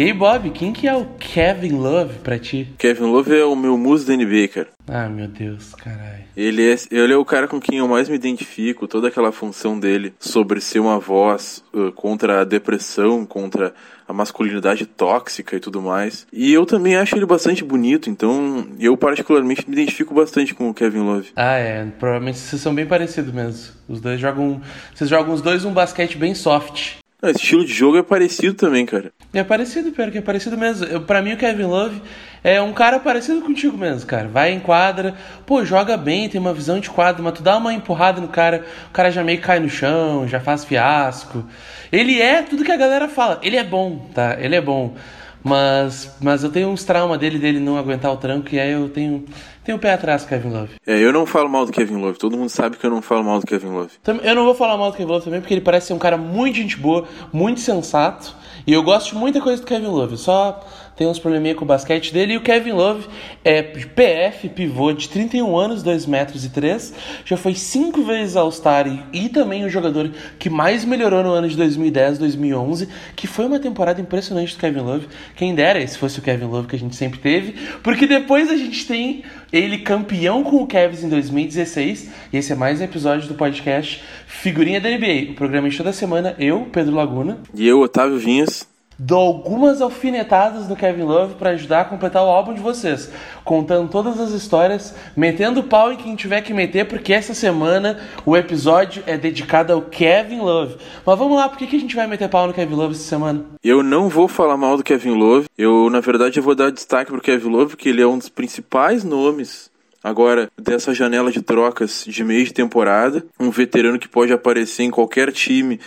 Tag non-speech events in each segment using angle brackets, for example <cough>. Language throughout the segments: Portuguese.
E aí, Bob, quem que é o Kevin Love pra ti? Kevin Love é o meu muso da NBA, cara. Ah, meu Deus, caralho. Ele é, ele é o cara com quem eu mais me identifico, toda aquela função dele sobre ser uma voz uh, contra a depressão, contra a masculinidade tóxica e tudo mais. E eu também acho ele bastante bonito, então eu particularmente me identifico bastante com o Kevin Love. Ah, é. Provavelmente vocês são bem parecidos mesmo. Os dois jogam. Vocês jogam os dois um basquete bem soft. Não, esse estilo de jogo é parecido também, cara. É parecido, pior que é parecido mesmo. Eu, pra mim, o Kevin Love é um cara parecido contigo mesmo, cara. Vai em quadra, pô, joga bem, tem uma visão de quadra, mas tu dá uma empurrada no cara, o cara já meio cai no chão, já faz fiasco. Ele é tudo que a galera fala. Ele é bom, tá? Ele é bom. Mas, mas eu tenho uns traumas dele, dele não aguentar o tranco, e aí eu tenho, tenho o pé atrás, Kevin Love. É, eu não falo mal do Kevin Love, todo mundo sabe que eu não falo mal do Kevin Love. Eu não vou falar mal do Kevin Love também, porque ele parece ser um cara muito gente boa, muito sensato, e eu gosto de muita coisa do Kevin Love, só tem uns probleminha com o basquete dele. E o Kevin Love é PF, pivô de 31 anos, 2 metros e 3. Já foi cinco vezes All-Star e, e, também o jogador que mais melhorou no ano de 2010, 2011, que foi uma temporada impressionante do Kevin Love. Quem dera se fosse o Kevin Love que a gente sempre teve, porque depois a gente tem ele campeão com o Cavs em 2016. E esse é mais um episódio do podcast Figurinha da NBA, o programa de toda semana, eu, Pedro Laguna. E eu, Otávio Vinhas dou algumas alfinetadas no Kevin Love para ajudar a completar o álbum de vocês, contando todas as histórias, metendo pau em quem tiver que meter, porque essa semana o episódio é dedicado ao Kevin Love. Mas vamos lá, por que, que a gente vai meter pau no Kevin Love essa semana? Eu não vou falar mal do Kevin Love, eu na verdade eu vou dar destaque pro Kevin Love, porque ele é um dos principais nomes agora dessa janela de trocas de meio de temporada, um veterano que pode aparecer em qualquer time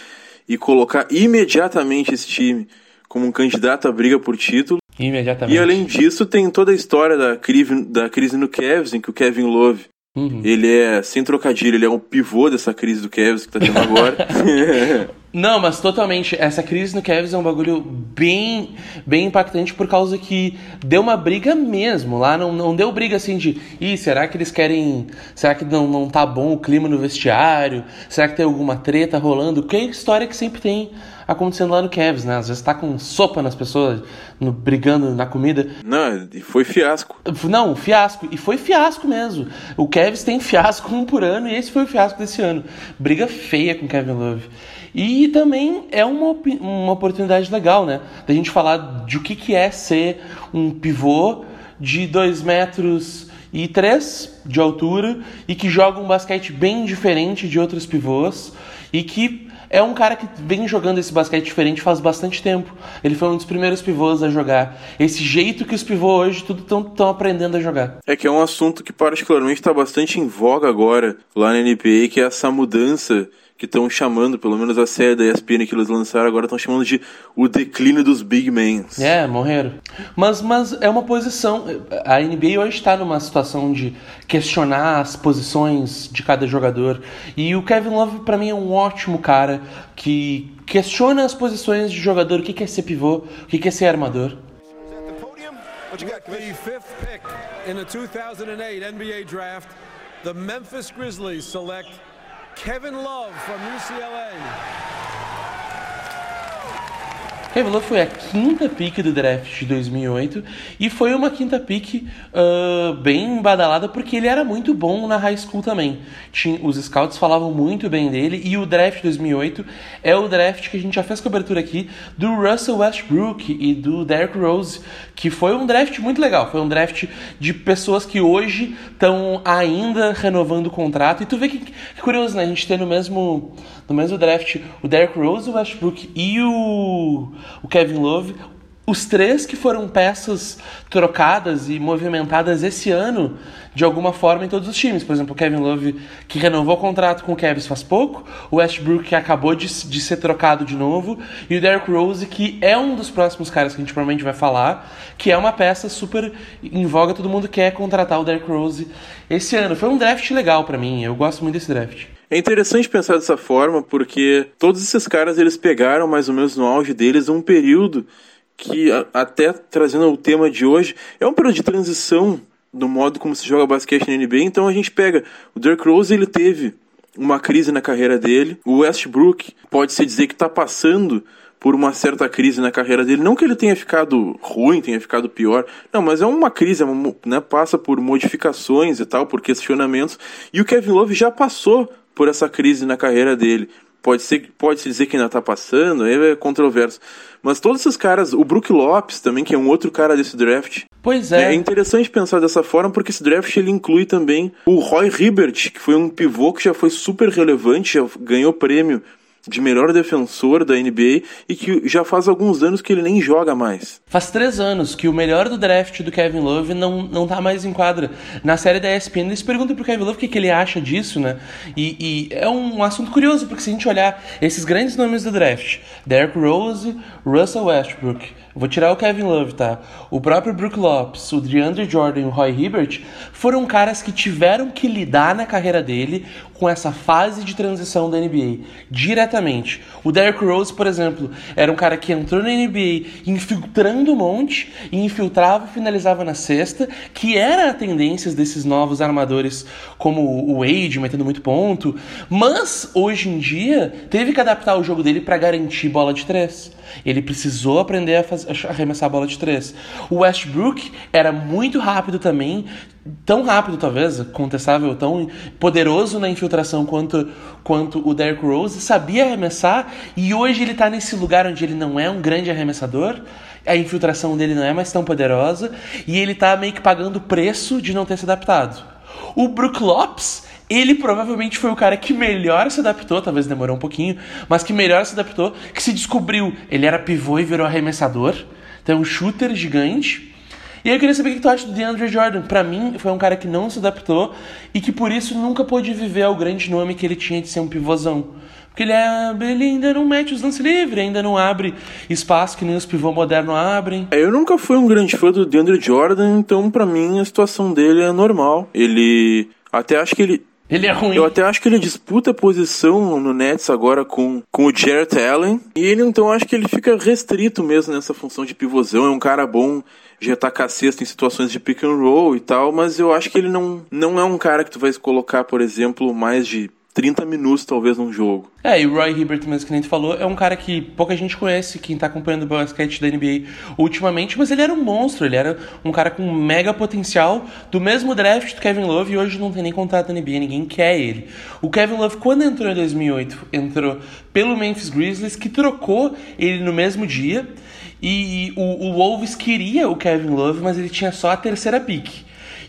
e colocar imediatamente esse time como um candidato à briga por título. Imediatamente. E além disso, tem toda a história da crise, da crise no Cavs, em que o Kevin Love Uhum. Ele é, sem trocadilho, ele é um pivô dessa crise do Cavs que tá tendo agora. <laughs> Não, mas totalmente. Essa crise no Cavs é um bagulho bem, bem impactante por causa que deu uma briga mesmo. Lá não, não deu briga assim de, ih, será que eles querem. Será que não, não tá bom o clima no vestiário? Será que tem alguma treta rolando? Que é história que sempre tem acontecendo lá no Cavs, né? Às vezes tá com sopa nas pessoas, no, brigando na comida. Não, e foi fiasco. Não, fiasco. E foi fiasco mesmo. O Cavs tem fiasco um por ano e esse foi o fiasco desse ano. Briga feia com Kevin Love. E também é uma, uma oportunidade legal, né? Da gente falar de o que, que é ser um pivô de 2 metros e 3 de altura e que joga um basquete bem diferente de outros pivôs e que é um cara que vem jogando esse basquete diferente faz bastante tempo. Ele foi um dos primeiros pivôs a jogar. Esse jeito que os pivôs hoje tudo estão aprendendo a jogar. É que é um assunto que particularmente está bastante em voga agora lá na NBA, que é essa mudança que estão chamando, pelo menos a série da ESPN que eles lançaram agora estão chamando de o declínio dos big men. É, morreram. Mas, mas é uma posição. A NBA hoje está numa situação de questionar as posições de cada jogador. E o Kevin Love, para mim, é um ótimo cara que questiona as posições de jogador, o que é ser pivô, o que é ser armador. The fifth pick in the 2008 NBA draft, the Memphis Grizzlies select Kevin Love from UCLA. Revelou foi a quinta pick do draft de 2008 e foi uma quinta pick uh, bem badalada porque ele era muito bom na high school também. Tinha, os scouts falavam muito bem dele e o draft de 2008 é o draft que a gente já fez cobertura aqui do Russell Westbrook e do Derrick Rose, que foi um draft muito legal. Foi um draft de pessoas que hoje estão ainda renovando o contrato. E tu vê que, que curioso, né? A gente tem no mesmo, no mesmo draft o Derrick Rose, o Westbrook e o o Kevin Love, os três que foram peças trocadas e movimentadas esse ano, de alguma forma, em todos os times. Por exemplo, o Kevin Love, que renovou o contrato com o Cavs faz pouco, o Westbrook, que acabou de, de ser trocado de novo, e o Derrick Rose, que é um dos próximos caras que a gente provavelmente vai falar, que é uma peça super em voga, todo mundo quer contratar o Derrick Rose esse ano. Foi um draft legal para mim, eu gosto muito desse draft. É interessante pensar dessa forma porque todos esses caras eles pegaram mais ou menos no auge deles um período que até trazendo o tema de hoje é um período de transição do modo como se joga basquete na NBA. Então a gente pega o Dirk Rose ele teve uma crise na carreira dele, o Westbrook pode se dizer que está passando por uma certa crise na carreira dele. Não que ele tenha ficado ruim, tenha ficado pior. Não, mas é uma crise, é né, passa por modificações e tal, por questionamentos. E o Kevin Love já passou por essa crise na carreira dele. Pode ser, pode se dizer que ainda tá passando, aí é controverso. Mas todos esses caras, o Brook Lopes também, que é um outro cara desse draft. Pois é. É interessante pensar dessa forma, porque esse draft ele inclui também o Roy Hibbert, que foi um pivô que já foi super relevante, já ganhou prêmio de melhor defensor da NBA e que já faz alguns anos que ele nem joga mais. Faz três anos que o melhor do draft do Kevin Love não, não tá mais em quadra. Na série da ESPN, eles perguntam pro Kevin Love o que, que ele acha disso, né? E, e, é um assunto curioso, porque se a gente olhar esses grandes nomes do draft, Derrick Rose, Russell Westbrook, vou tirar o Kevin Love, tá? O próprio Brook Lopes, o DeAndre Jordan e o Roy Hibbert foram caras que tiveram que lidar na carreira dele com essa fase de transição da NBA diretamente. O Derrick Rose, por exemplo, era um cara que entrou na NBA infiltrando um monte, e infiltrava e finalizava na cesta, que era a tendência desses novos armadores como o Wade, metendo muito ponto, mas hoje em dia teve que adaptar o jogo dele para garantir bola de três. Ele precisou aprender a, fazer, arremessar a bola de três. O Westbrook era muito rápido também, tão rápido talvez, contestável, tão poderoso na infiltração quanto, quanto o Derrick Rose, sabia arremessar e hoje ele está nesse lugar onde ele não é um grande arremessador, a infiltração dele não é mais tão poderosa e ele está meio que pagando o preço de não ter se adaptado. O Brook Lopes ele provavelmente foi o cara que melhor se adaptou, talvez demorou um pouquinho, mas que melhor se adaptou, que se descobriu, ele era pivô e virou arremessador, então um shooter gigante. E eu queria saber o que tu acha do DeAndre Jordan. Para mim, foi um cara que não se adaptou e que por isso nunca pôde viver o grande nome que ele tinha de ser um pivôzão. Porque ele, é, ele ainda não mete os lances livres, ainda não abre espaço que nem os pivôs modernos abrem. É, eu nunca fui um grande fã do DeAndre Jordan, então para mim a situação dele é normal. Ele até acho que ele ele é ruim. Eu até acho que ele disputa posição no Nets agora com, com o Jarrett Allen. E ele, então, acho que ele fica restrito mesmo nessa função de pivôzão. É um cara bom de atacar cesta em situações de pick and roll e tal, mas eu acho que ele não, não é um cara que tu vai colocar, por exemplo, mais de 30 minutos, talvez, num jogo. É, e o Roy Hibbert, mesmo que nem tu falou, é um cara que pouca gente conhece, quem tá acompanhando o basquete da NBA ultimamente, mas ele era um monstro, ele era um cara com mega potencial, do mesmo draft do Kevin Love, e hoje não tem nem contrato da NBA, ninguém quer ele. O Kevin Love, quando entrou em 2008, entrou pelo Memphis Grizzlies, que trocou ele no mesmo dia, e o, o Wolves queria o Kevin Love, mas ele tinha só a terceira pick.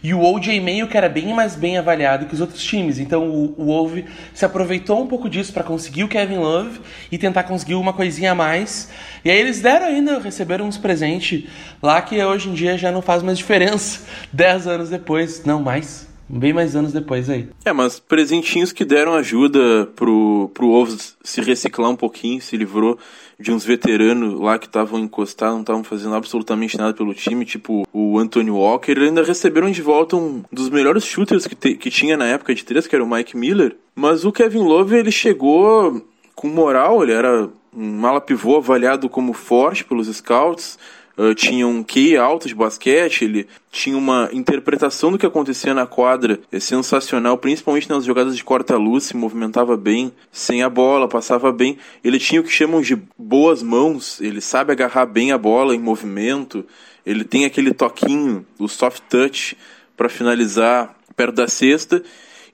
E o OJ Mayo, que era bem mais bem avaliado que os outros times. Então o, o Wolves se aproveitou um pouco disso para conseguir o Kevin Love e tentar conseguir uma coisinha a mais. E aí eles deram ainda, receberam uns presentes lá que hoje em dia já não faz mais diferença. <laughs> Dez anos depois, não mais. Bem mais anos depois aí. É, mas presentinhos que deram ajuda pro, pro Wolves se reciclar um pouquinho, se livrou de uns veteranos lá que estavam encostados, não estavam fazendo absolutamente nada pelo time, tipo o Anthony Walker. Eles ainda receberam de volta um dos melhores shooters que, te, que tinha na época de três, que era o Mike Miller. Mas o Kevin Love, ele chegou com moral, ele era um mala pivô avaliado como forte pelos scouts, uh, tinha um QI alto de basquete, ele tinha uma interpretação do que acontecia na quadra é sensacional, principalmente nas jogadas de corta-luz, se movimentava bem, sem a bola, passava bem. Ele tinha o que chamam de boas mãos, ele sabe agarrar bem a bola em movimento, ele tem aquele toquinho, o soft touch, para finalizar perto da cesta.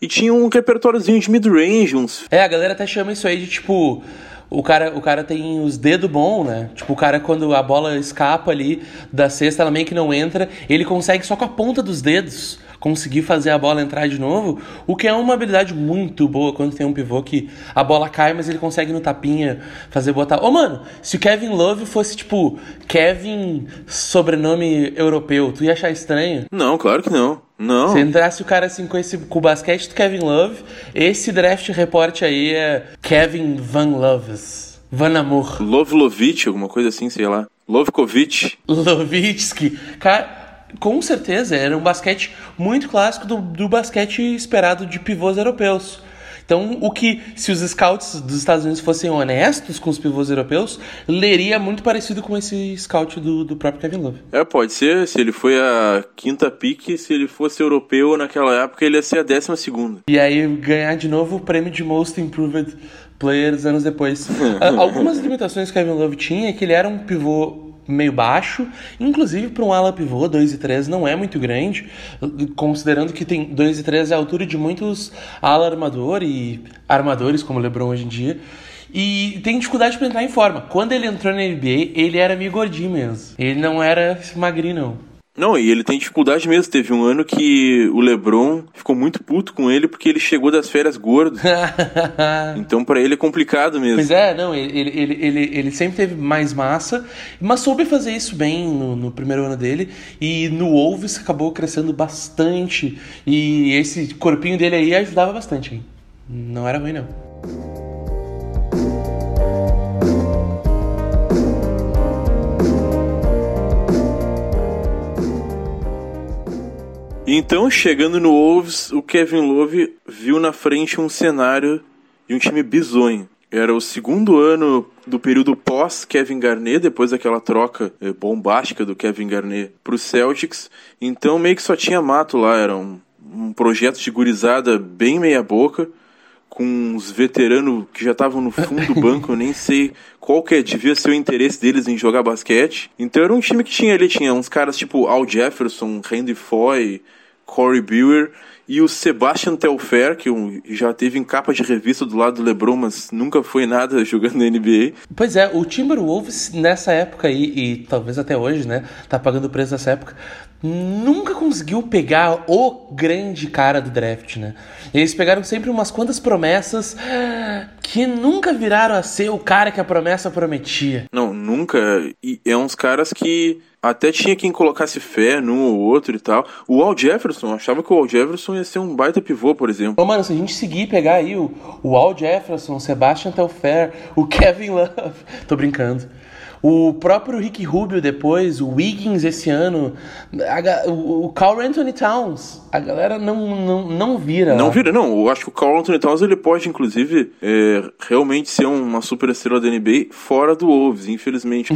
E tinha um repertóriozinho de mid-range, uns. É, a galera até chama isso aí de tipo o cara, o cara tem os dedos bons, né? Tipo, o cara, quando a bola escapa ali da cesta, ela meio que não entra, ele consegue só com a ponta dos dedos conseguir fazer a bola entrar de novo, o que é uma habilidade muito boa quando tem um pivô que a bola cai, mas ele consegue no tapinha fazer botar. Ô, oh, mano, se o Kevin Love fosse tipo Kevin sobrenome europeu, tu ia achar estranho? Não, claro que não. Não. Se entrasse o cara assim com, esse, com o basquete do Kevin Love, esse draft report aí é Kevin Van Loves. Van Amor. Lovlovich, alguma coisa assim, sei lá. Lovkovic. Lovitsky. Cara, com certeza, era um basquete muito clássico do, do basquete esperado de pivôs europeus. Então, o que, se os scouts dos Estados Unidos fossem honestos com os pivôs europeus, leria muito parecido com esse scout do, do próprio Kevin Love. É, pode ser. Se ele foi a quinta pique, se ele fosse europeu naquela época, ele ia ser a décima segunda. E aí ganhar de novo o prêmio de Most Improved players anos depois. <laughs> Algumas limitações que Kevin Love tinha é que ele era um pivô meio baixo, inclusive para um ala pivô, 2 e 3 não é muito grande, considerando que tem 2 e 3 é a altura de muitos ala armador e armadores como o LeBron hoje em dia. E tem dificuldade para entrar em forma. Quando ele entrou na NBA, ele era meio gordinho mesmo. Ele não era magrinho, não. Não, e ele tem dificuldade mesmo. Teve um ano que o LeBron ficou muito puto com ele porque ele chegou das férias gordo. <laughs> então para ele é complicado mesmo. Pois é, não, ele, ele, ele, ele sempre teve mais massa, mas soube fazer isso bem no, no primeiro ano dele. E no Wolves acabou crescendo bastante. E esse corpinho dele aí ajudava bastante. Hein? Não era ruim, não. Então, chegando no Wolves, o Kevin Love viu na frente um cenário de um time bizonho. Era o segundo ano do período pós Kevin Garnett, depois daquela troca eh, bombástica do Kevin Garnett para os Celtics. Então meio que só tinha mato lá, era um, um projeto de gurizada bem meia boca, com uns veteranos que já estavam no fundo do <laughs> banco, eu nem sei qual que é, devia ser o interesse deles em jogar basquete. Então era um time que tinha ali, tinha uns caras tipo Al Jefferson, Randy Foy, Corey Brewer e o Sebastian Telfair, que já teve em capa de revista do lado do LeBron, mas nunca foi nada <laughs> jogando na NBA. Pois é, o Timberwolves nessa época aí, e talvez até hoje, né, tá pagando preço dessa época, nunca conseguiu pegar o grande cara do draft, né? Eles pegaram sempre umas quantas promessas que nunca viraram a ser o cara que a promessa prometia. Não, nunca. E é uns caras que até tinha quem colocasse fé num ou outro e tal. O Al Jefferson, achava que o Al Jefferson ia ser um baita pivô, por exemplo. Ô, mano, se a gente seguir pegar aí o, o Al Jefferson, o Sebastian Telfair, o Kevin Love. <laughs> Tô brincando. O próprio Rick Rubio depois, o Wiggins esse ano, o Carl Anthony Towns, a galera não, não, não vira. Não vira, não. Eu acho que o Carl Anthony Towns ele pode, inclusive, é, realmente ser uma super estrela da NBA fora do Wolves, infelizmente.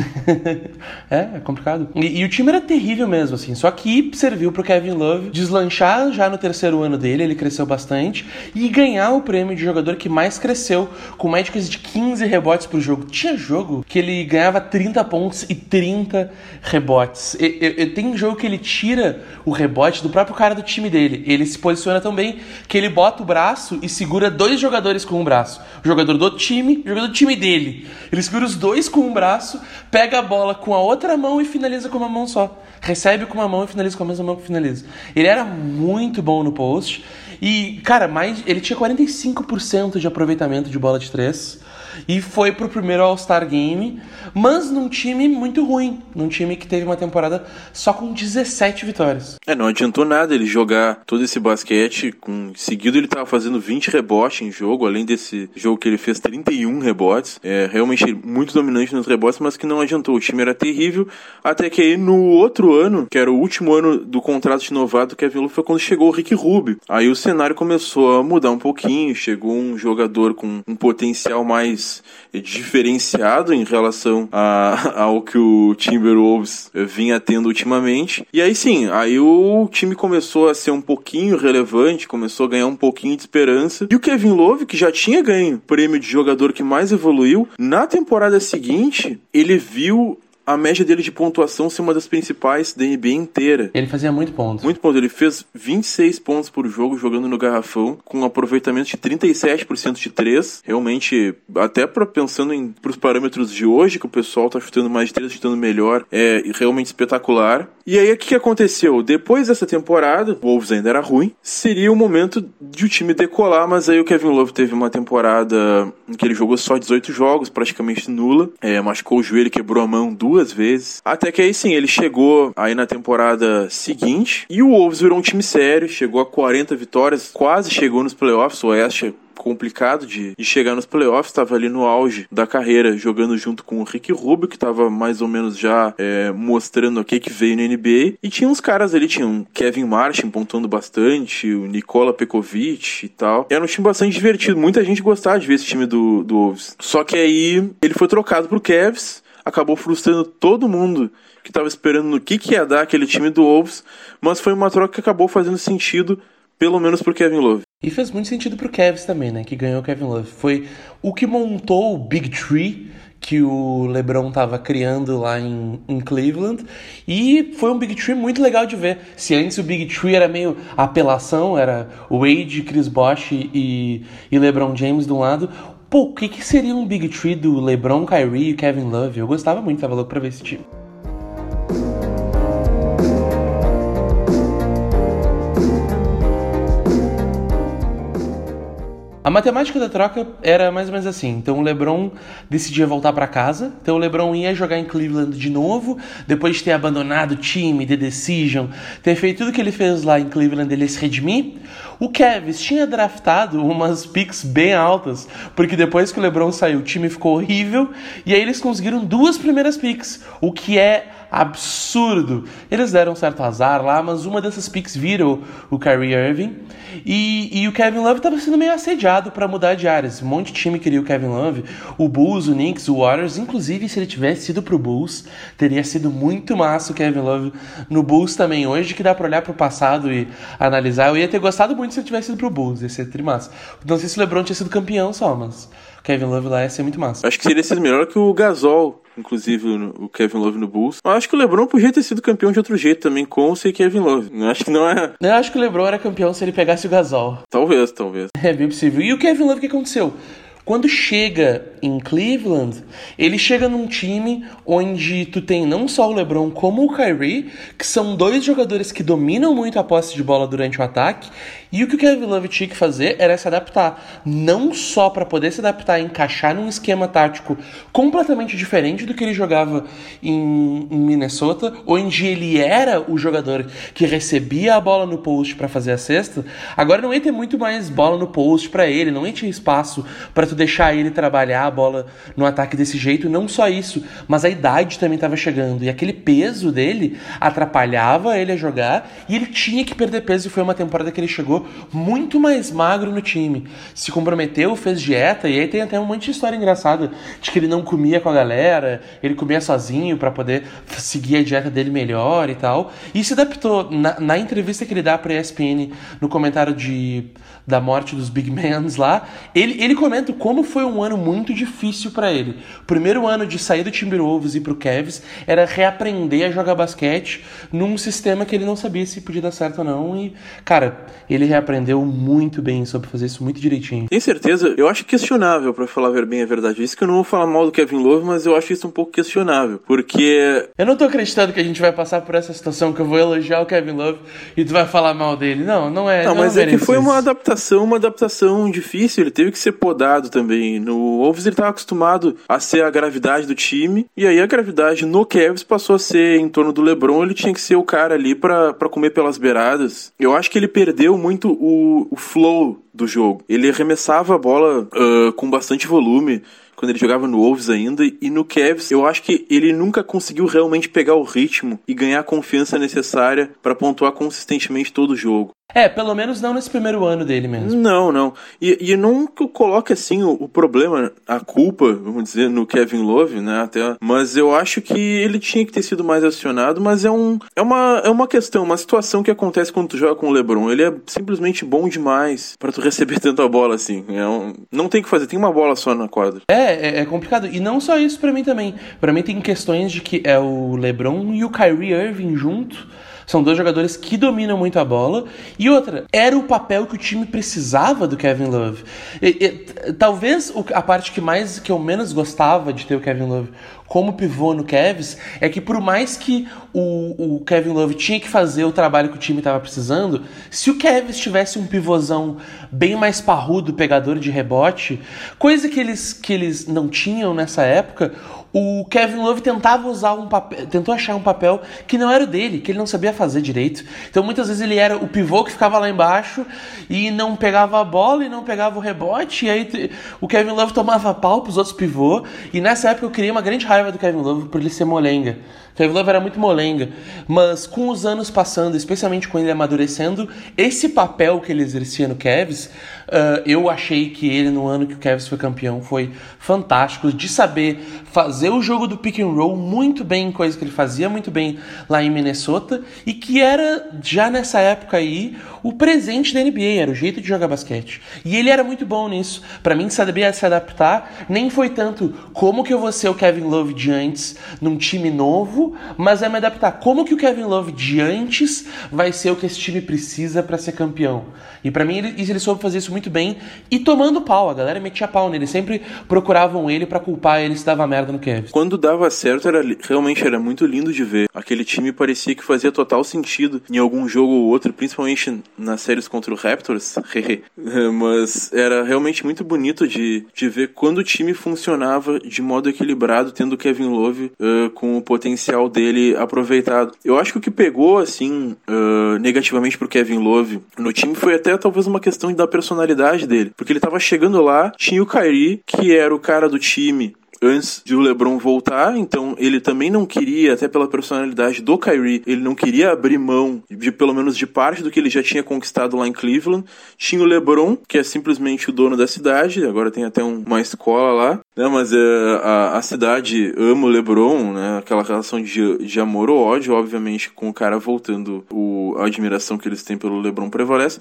<laughs> é, é complicado. E, e, o time era terrível mesmo, assim. Só que serviu pro Kevin Love deslanchar já no terceiro ano dele, ele cresceu bastante, e ganhar o prêmio de jogador que mais cresceu, com médicas de 15 rebotes por jogo. Tinha jogo que ele ganhava 30 pontos e 30 rebotes. E, e, tem jogo que ele tira o rebote do próprio cara do time dele. Ele se posiciona tão bem que ele bota o braço e segura dois jogadores com um braço. O jogador do time o jogador do time dele. Ele segura os dois com um braço, pega a bola com a outra mão e finaliza com uma mão só. Recebe com uma mão e finaliza com a mesma mão que finaliza. Ele era muito bom no post. E, cara, mais, ele tinha 45% de aproveitamento de bola de três e foi pro primeiro All-Star Game, mas num time muito ruim, num time que teve uma temporada só com 17 vitórias. É, não adiantou nada ele jogar todo esse basquete, com seguido ele tava fazendo 20 rebotes em jogo, além desse jogo que ele fez 31 rebotes, é realmente muito dominante nos rebotes, mas que não adiantou, o time era terrível, até que aí no outro ano, que era o último ano do contrato de novato do Kevin Love, foi quando chegou o Rick Rubio. Aí o cenário começou a mudar um pouquinho, chegou um jogador com um potencial mais mais diferenciado em relação a, ao que o Timberwolves vinha tendo ultimamente. E aí sim, aí o time começou a ser um pouquinho relevante, começou a ganhar um pouquinho de esperança. E o Kevin Love, que já tinha ganho o prêmio de jogador que mais evoluiu, na temporada seguinte, ele viu a média dele de pontuação ser uma das principais da NBA inteira. Ele fazia muito pontos. Muito pontos. Ele fez 26 pontos por jogo jogando no garrafão, com um aproveitamento de 37% de 3. Realmente, até para pensando em pros parâmetros de hoje, que o pessoal tá chutando mais de 3, chutando melhor, é realmente espetacular. E aí, o que, que aconteceu? Depois dessa temporada, o Wolves ainda era ruim, seria o momento de o time decolar, mas aí o Kevin Love teve uma temporada em que ele jogou só 18 jogos, praticamente nula, é, machucou o joelho, quebrou a mão duas duas vezes. Até que aí sim, ele chegou aí na temporada seguinte e o Wolves virou um time sério, chegou a 40 vitórias, quase chegou nos playoffs. O Oeste complicado de, de, chegar nos playoffs, estava ali no auge da carreira, jogando junto com o Rick Rubio, que estava mais ou menos já é, mostrando o que, que veio na NBA. E tinha uns caras ali, tinha um Kevin Martin pontuando bastante, o Nikola Pekovic e tal. Era um time bastante divertido, muita gente gostava de ver esse time do, do Wolves. Só que aí ele foi trocado pro Cavs, acabou frustrando todo mundo que estava esperando no que, que ia dar aquele time do Wolves, mas foi uma troca que acabou fazendo sentido, pelo menos pro Kevin Love. E fez muito sentido pro Cavs também, né? Que ganhou o Kevin Love. Foi o que montou o Big Tree que o LeBron estava criando lá em, em, Cleveland e foi um Big Tree muito legal de ver. Se antes o Big Tree era meio apelação, era Wade, Chris Bosh e, e LeBron James de um lado, pô, o que, que seria um Big Tree do LeBron, Kyrie e Kevin Love? Eu gostava muito, tava louco pra ver esse time. A matemática da troca era mais ou menos assim. Então o LeBron decidia voltar para casa. Então o LeBron ia jogar em Cleveland de novo, depois de ter abandonado o time, The Decision, ter feito tudo que ele fez lá em Cleveland, ele se redimir. O Cavs tinha draftado umas picks bem altas, porque depois que o LeBron saiu, o time ficou horrível, e aí eles conseguiram duas primeiras picks, o que é absurdo. Eles deram certo azar lá, mas uma dessas picks virou o Kyrie Irving. E, e o Kevin Love estava sendo meio assediado para mudar de áreas. Um monte de time queria o Kevin Love. O Bulls, o Knicks, o Warriors. Inclusive, se ele tivesse ido pro Bulls, teria sido muito massa o Kevin Love no Bulls também. Hoje que dá para olhar pro passado e analisar. Eu ia ter gostado muito se ele tivesse ido pro Bulls. Ia ser trimassa. Não sei se o LeBron tinha sido campeão só, mas... Kevin Love lá ia ser muito massa. Acho que seria sido melhor que o Gasol, inclusive o Kevin Love no Bulls. Eu acho que o LeBron podia ter sido campeão de outro jeito também, com ou sem Kevin Love. Eu acho que não é. Eu acho que o LeBron era campeão se ele pegasse o Gasol. Talvez, talvez. <laughs> É bem possível. E o Kevin Love, o que aconteceu? Quando chega em Cleveland, ele chega num time onde tu tem não só o LeBron como o Kyrie, que são dois jogadores que dominam muito a posse de bola durante o ataque, e o que o Kevin Love tinha que fazer era se adaptar, não só para poder se adaptar e encaixar num esquema tático completamente diferente do que ele jogava em, em Minnesota, onde ele era o jogador que recebia a bola no post para fazer a cesta. Agora não ia ter muito mais bola no post para ele, não ia ter espaço para deixar ele trabalhar a bola no ataque desse jeito. Não só isso, mas a idade também estava chegando e aquele peso dele atrapalhava ele a jogar e ele tinha que perder peso. E foi uma temporada que ele chegou muito mais magro no time. Se comprometeu, fez dieta, e aí tem até um monte de história engraçada de que ele não comia com a galera, ele comia sozinho para poder seguir a dieta dele melhor e tal. E se adaptou. Na, na entrevista que ele dá pra ESPN, no comentário de, da morte dos Big Mans lá, ele, ele comenta como foi um ano muito difícil para ele. O primeiro ano de sair do Timberwolves e ir pro Cavs era reaprender a jogar basquete num sistema que ele não sabia se podia dar certo ou não. E, cara, ele aprendeu muito bem sobre fazer isso muito direitinho. Tem certeza? Eu acho questionável, para falar bem a verdade. Isso que eu não vou falar mal do Kevin Love, mas eu acho isso um pouco questionável. Porque. Eu não tô acreditando que a gente vai passar por essa situação que eu vou elogiar o Kevin Love e tu vai falar mal dele. Não, não é. Não, mas é que foi uma adaptação, uma adaptação difícil. Ele teve que ser podado também. No Wolves ele tava acostumado a ser a gravidade do time. E aí a gravidade no Cavs passou a ser em torno do LeBron. Ele tinha que ser o cara ali para comer pelas beiradas. Eu acho que ele perdeu muito muito o, o flow do jogo. Ele arremessava a bola uh, com bastante volume quando ele jogava no Wolves ainda e no Cavs, eu acho que ele nunca conseguiu realmente pegar o ritmo e ganhar a confiança necessária para pontuar consistentemente todo o jogo. É, pelo menos não nesse primeiro ano dele mesmo. Não, não. E, e não que eu coloque assim o, o, problema, a culpa, vamos dizer, no Kevin Love, né? Até, mas eu acho que ele tinha que ter sido mais acionado, mas é, um, é, uma, é uma questão, uma situação que acontece quando tu joga com o LeBron. Ele é simplesmente bom demais para tu <laughs> receber tanta bola assim. É um, não tem que fazer, tem uma bola só na quadra. É, é, é complicado. E não só isso para mim também. Para mim tem questões de que é o LeBron e o Kyrie Irving junto são dois jogadores que dominam muito a bola. E outra, era o papel que o time precisava do Kevin Love. E, e, talvez a parte que mais que eu menos gostava de ter o Kevin Love como pivô no Cavs é que por mais que o, o Kevin Love tinha que fazer o trabalho que o time estava precisando, se o Cavs tivesse um pivôzão bem mais parrudo, pegador de rebote, coisa que eles, que eles não tinham nessa época, o Kevin Love tentava usar um papel, tentou achar um papel que não era o dele, que ele não sabia fazer direito. Então muitas vezes ele era o pivô que ficava lá embaixo e não pegava a bola e não pegava o rebote, e aí o Kevin Love tomava pau pros outros pivô, e nessa época eu criei uma grande raiva do Kevin Love por ele ser molenga. Kevin Love era muito molenga, mas com os anos passando, especialmente com ele amadurecendo, esse papel que ele exercia no Cavs, uh, eu achei que ele no ano que o Cavs foi campeão foi fantástico de saber fazer o jogo do pick and roll muito bem, coisa que ele fazia muito bem lá em Minnesota e que era já nessa época aí o presente da NBA, era o jeito de jogar basquete. E ele era muito bom nisso. Para mim, sabia se adaptar, nem foi tanto como que eu vou ser o Kevin Love de antes num time novo, mas é me adaptar como que o Kevin Love de antes vai ser o que esse time precisa para ser campeão. E para mim ele, ele soube fazer isso muito bem e tomando pau, a galera metia pau nele, sempre procuravam ele para culpar ele se dava merda no Kevin. Quando dava certo, era realmente era muito lindo de ver. Aquele time parecia que fazia total sentido em algum jogo ou outro, principalmente nas séries contra o Raptors. <laughs> Mas era realmente muito bonito de, de ver quando o time funcionava de modo equilibrado, tendo Kevin Love uh, com o potencial dele aproveitado. Eu acho que o que pegou, assim, uh, negativamente pro Kevin Love no time foi até talvez uma questão da personalidade dele. Porque ele tava chegando lá, tinha o Kyrie, que era o cara do time antes de o LeBron voltar, então ele também não queria, até pela personalidade do Kyrie, ele não queria abrir mão de pelo menos de parte do que ele já tinha conquistado lá em Cleveland. Tinha o LeBron, que é simplesmente o dono da cidade, agora tem até um, uma escola lá, né? Mas é, a, a cidade ama o LeBron, né? Aquela relação de, de amor ou ódio, obviamente, com o cara voltando, o, a admiração que eles têm pelo LeBron prevalece.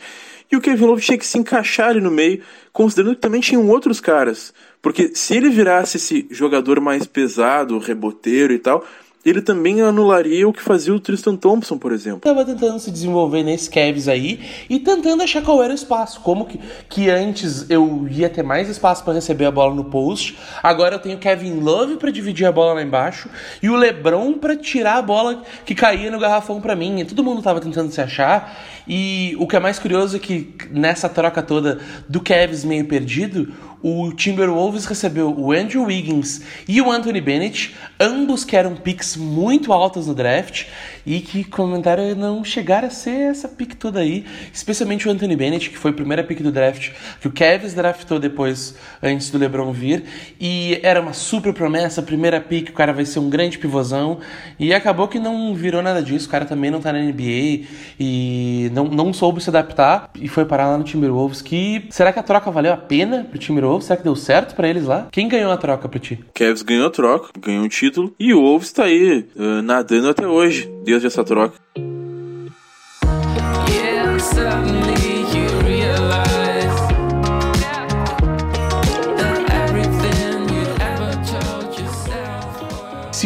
E o Kevin Love tinha que se encaixar ali no meio, considerando que também tinham outros caras. Porque se ele virasse esse jogador mais pesado, reboteiro e tal, ele também anularia o que fazia o Tristan Thompson, por exemplo. Tava tentando se desenvolver nesse Cavs aí e tentando achar qual era o espaço. Como que, que antes eu ia ter mais espaço para receber a bola no post, agora eu tenho Kevin Love para dividir a bola lá embaixo e o LeBron para tirar a bola que caía no garrafão para mim. E todo mundo tava tentando se achar. E o que é mais curioso é que nessa troca toda do Cavs meio perdido, o Timberwolves recebeu o Andrew Wiggins e o Anthony Bennett, ambos que eram picks muito altas no draft e que comentaram não chegar a ser essa pick toda aí, especialmente o Anthony Bennett, que foi a primeira pick do draft que o Cavs draftou depois, antes do LeBron vir, e era uma super promessa, primeira pick, o cara vai ser um grande pivôzão, e acabou que não virou nada disso, o cara também não tá na NBA e não, não soube se adaptar e foi parar lá no Timberwolves, que será que a troca valeu a pena pro Timberwolves? Será que deu certo para eles lá? Quem ganhou a troca pra ti? Cavs ganhou a troca, ganhou um título. E o Wolves tá aí uh, nadando até hoje, desde essa troca.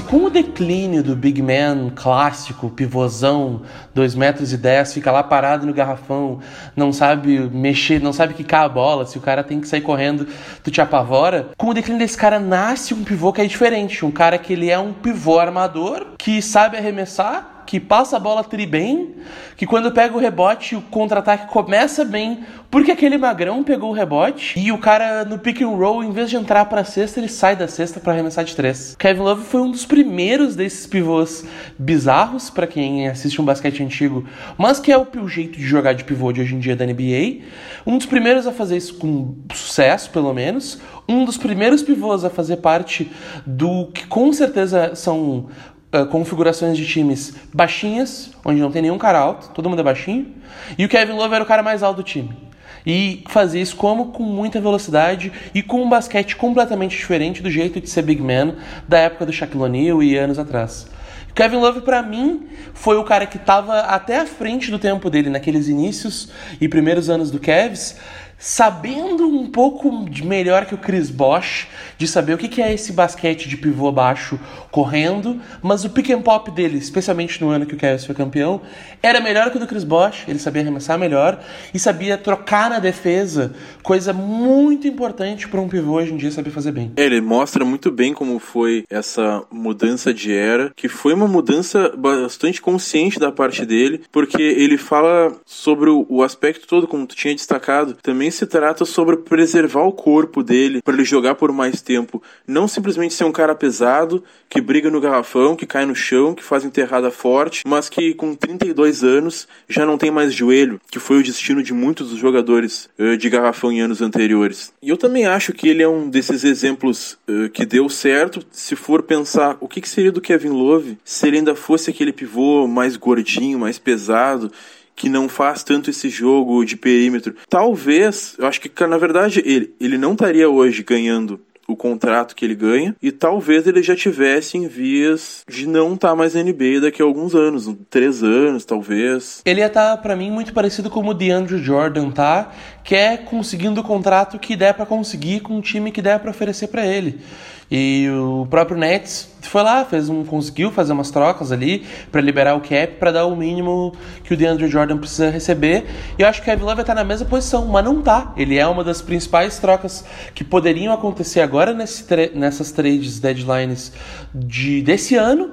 Com o declínio do Big Man clássico, pivôzão, 2 metros e 10, fica lá parado no garrafão, não sabe mexer, não sabe quicar a bola, se o cara tem que sair correndo, tu te apavora. Com o declínio desse cara nasce um pivô que é diferente, um cara que ele é um pivô armador, que sabe arremessar, que passa a bola tri bem, que quando pega o rebote, o contra-ataque começa bem, porque aquele magrão pegou o rebote e o cara no pick and roll, em vez de entrar para cesta, ele sai da cesta para arremessar de três. Kevin Love foi um dos primeiros desses pivôs bizarros para quem assiste um basquete antigo, mas que é o, o jeito de jogar de pivô de hoje em dia da NBA. Um dos primeiros a fazer isso com sucesso, pelo menos. Um dos primeiros pivôs a fazer parte do que com certeza são uh, configurações de times baixinhas, onde não tem nenhum cara alto, todo mundo é baixinho, e o Kevin Love era o cara mais alto do time. E fazia isso como? Com muita velocidade e com um basquete completamente diferente do jeito de ser big man da época do Shaquille O'Neal e anos atrás. Kevin Love, para mim, foi o cara que estava até à frente do tempo dele naqueles inícios e primeiros anos do Cavs, sabendo um pouco melhor que o Chris Bosch, de saber o que é esse basquete de pivô baixo correndo, mas o pick and pop dele, especialmente no ano que o Cavs foi campeão, era melhor que o do Chris Bosch, ele sabia arremessar melhor e sabia trocar na defesa, coisa muito importante para um pivô hoje em dia saber fazer bem. Ele mostra muito bem como foi essa mudança de era, que foi uma mudança bastante consciente da parte dele, porque ele fala sobre o aspecto todo, como tu tinha destacado, também também se trata sobre preservar o corpo dele para ele jogar por mais tempo. Não simplesmente ser um cara pesado, que briga no garrafão, que cai no chão, que faz enterrada forte, mas que com 32 anos já não tem mais joelho, que foi o destino de muitos dos jogadores uh, de garrafão em anos anteriores. E eu também acho que ele é um desses exemplos uh, que deu certo se for pensar o que, que seria do Kevin Love se ele ainda fosse aquele pivô mais gordinho, mais pesado que não faz tanto esse jogo de perímetro. Talvez, eu acho que na verdade ele, ele não estaria hoje ganhando o contrato que ele ganha e talvez ele já tivesse em vias de não estar tá mais na NBA daqui a alguns anos, três anos talvez. Ele ia estar tá, para mim muito parecido como o DeAndre Jordan tá, que é conseguindo o contrato que der para conseguir com um time que der para oferecer para ele. E o próprio Nets foi lá, fez um, conseguiu fazer umas trocas ali para liberar o cap, para dar o mínimo que o DeAndre Jordan precisa receber. E eu acho que o Kevin Love estar na mesma posição, mas não tá. Ele é uma das principais trocas que poderiam acontecer agora nesse nessas trades deadlines de, desse ano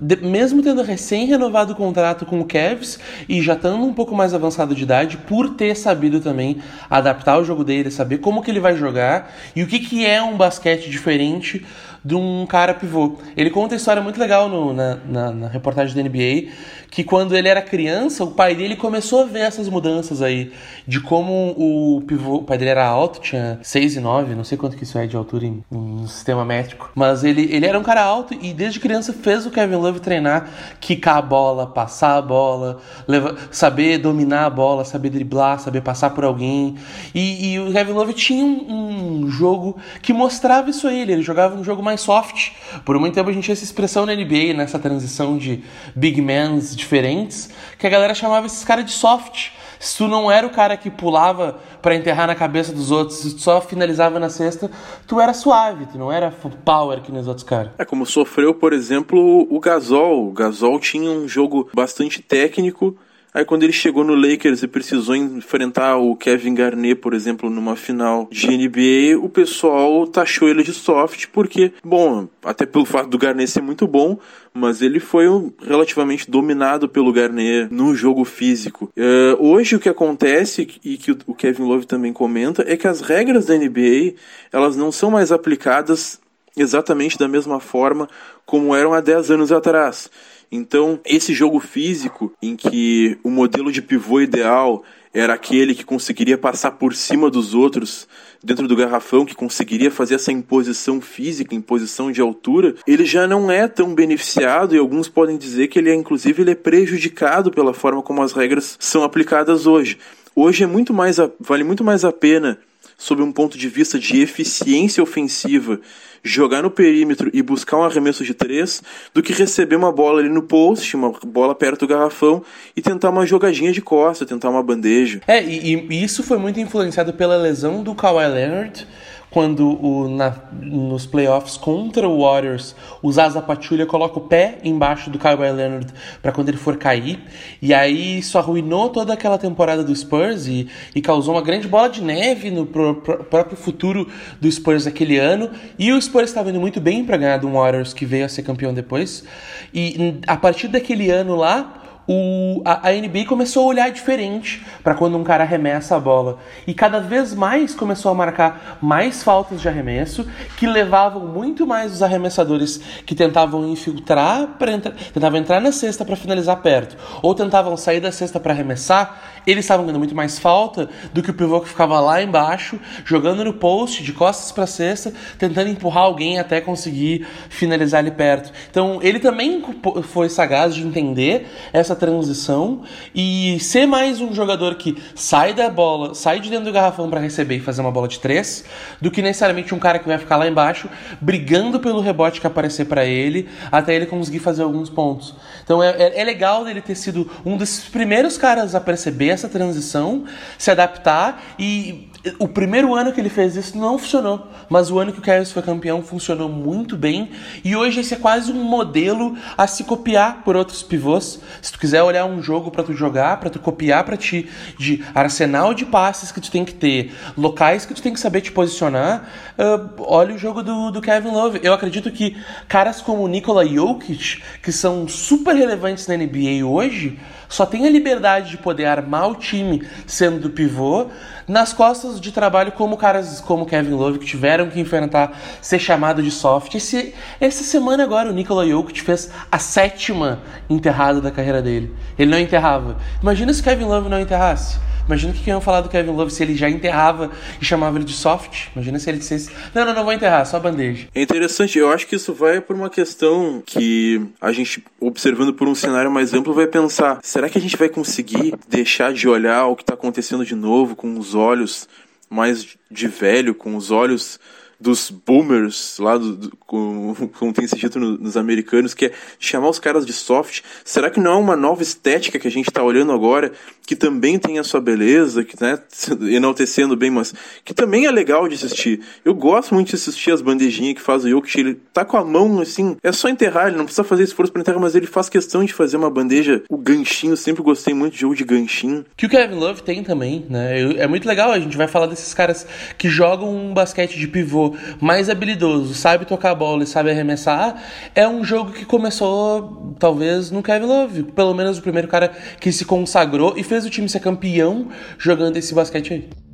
de, mesmo tendo recém renovado o contrato com o Cavs e já estando um pouco mais avançado de idade, por ter sabido também adaptar o jogo dele, saber como que ele vai jogar e o que, que é um basquete diferente de um cara pivô. Ele conta a história muito legal no, na, na, na, reportagem da NBA, que quando ele era criança, o pai dele começou a ver essas mudanças aí, de como o pivô, o pai dele era alto, tinha 6 e 9, não sei quanto que isso é de altura em, em sistema métrico, mas ele, ele era um cara alto e desde criança fez o Kevin Love treinar, quicar a bola, passar a bola, levar, saber dominar a bola, saber driblar, saber passar por alguém, e, e o Kevin Love tinha um, um jogo que mostrava isso a ele, ele jogava um jogo mais mais soft. Por muito tempo a gente tinha essa expressão na NBA, nessa transição de big mans diferentes, que a galera chamava esses caras de soft. Se tu não era o cara que pulava para enterrar na cabeça dos outros, se só finalizava na cesta, tu era suave, tu não era power que nos outros caras. É como sofreu, por exemplo, o Gasol. O Gasol tinha um jogo bastante técnico, Aí quando ele chegou no Lakers e precisou enfrentar o Kevin Garnett, por exemplo, numa final de NBA, o pessoal taxou ele de soft porque, bom, até pelo <laughs> fato do Garnett ser muito bom, mas ele foi relativamente dominado pelo Garnett no jogo físico. Uh, hoje o que acontece e que o Kevin Love também comenta é que as regras da NBA elas não são mais aplicadas exatamente da mesma forma como eram há 10 anos atrás. Então, esse jogo físico em que o modelo de pivô ideal era aquele que conseguiria passar por cima dos outros dentro do garrafão, que conseguiria fazer essa imposição física, imposição de altura, ele já não é tão beneficiado e alguns podem dizer que ele é inclusive ele é prejudicado pela forma como as regras são aplicadas hoje. Hoje é muito mais vale muito mais a pena sob um ponto de vista de eficiência ofensiva jogar no perímetro e buscar um arremesso de três do que receber uma bola ali no post, uma bola perto do garrafão e tentar uma jogadinha de costa, tentar uma bandeja. É, e, e isso foi muito influenciado pela lesão do Kawhi Leonard quando o, na, nos playoffs contra o Warriors, o Zaza Pachulia coloca o pé embaixo do Kawhi Leonard para quando ele for cair, e aí isso arruinou toda aquela temporada do Spurs e, e causou uma grande bola de neve no pro, pro, próprio futuro do Spurs aquele ano, e o Spurs estava indo muito bem para ganhar do Warriors que veio a ser campeão depois, e a partir daquele ano lá, o, a, a, NBA começou a olhar diferente para quando um cara arremessa a bola. E cada vez mais começou a marcar mais faltas de arremesso, que levavam muito mais os arremessadores que tentavam infiltrar, entra, tentavam entrar na cesta para finalizar perto, ou tentavam sair da cesta para arremessar, eles estavam ganhando muito mais falta do que o pivô que ficava lá embaixo, jogando no post, de costas para cesta, tentando empurrar alguém até conseguir finalizar ali perto. Então ele também foi sagaz de entender essa transição e ser mais um jogador que sai da bola, sai de dentro do garrafão para receber e fazer uma bola de três, do que necessariamente um cara que vai ficar lá embaixo brigando pelo rebote que aparecer para ele até ele conseguir fazer alguns pontos. Então é, é, é legal dele ter sido um desses primeiros caras a perceber essa transição, se adaptar e o primeiro ano que ele fez isso não funcionou, mas o ano que o Cavs foi campeão funcionou muito bem e hoje esse é quase um modelo a se copiar por outros pivôs. Se tu quiser olhar um jogo para tu jogar, para tu copiar para ti de arsenal de passes que tu tem que ter, locais que tu tem que saber te posicionar, uh, olha o jogo do, do Kevin Love. Eu acredito que caras como Nikola Jokic, que são super relevantes na NBA hoje, só tem a liberdade de poder armar o time sendo do pivô nas costas de trabalho como caras como Kevin Love que tiveram que enfrentar ser chamado de soft. Esse, essa semana agora o Nikola Jokic fez a sétima enterrada da carreira dele. Ele não enterrava. Imagina se Kevin Love não enterrasse. Imagina o que iam falar do Kevin Love se ele já enterrava e chamava ele de soft. Imagina se ele dissesse: Não, não, não vou enterrar, só bandeja. É interessante, eu acho que isso vai por uma questão que a gente, observando por um cenário mais amplo, vai pensar: será que a gente vai conseguir deixar de olhar o que está acontecendo de novo com os olhos mais de velho, com os olhos dos boomers, lá do, do como, <laughs> como, tem esse dito no, nos americanos, que é chamar os caras de soft. Será que não é uma nova estética que a gente está olhando agora, que também tem a sua beleza, que né, <laughs> enaltecendo bem, mas que também é legal de assistir. Eu gosto muito de assistir as bandejinhas que faz o Jokic, ele tá com a mão assim, é só enterrar, ele não precisa fazer esforço para enterrar, mas ele faz questão de fazer uma bandeja, o ganchinho, sempre gostei muito de jogo de ganchinho. Que o Kevin Love tem também, né? É muito legal, a gente vai falar desses caras que jogam um basquete de pivô mais habilidoso, sabe tocar a bola e sabe arremessar. É um jogo que começou, talvez, no Kevin Love. Pelo menos o primeiro cara que se consagrou e fez o time ser campeão jogando esse basquete aí.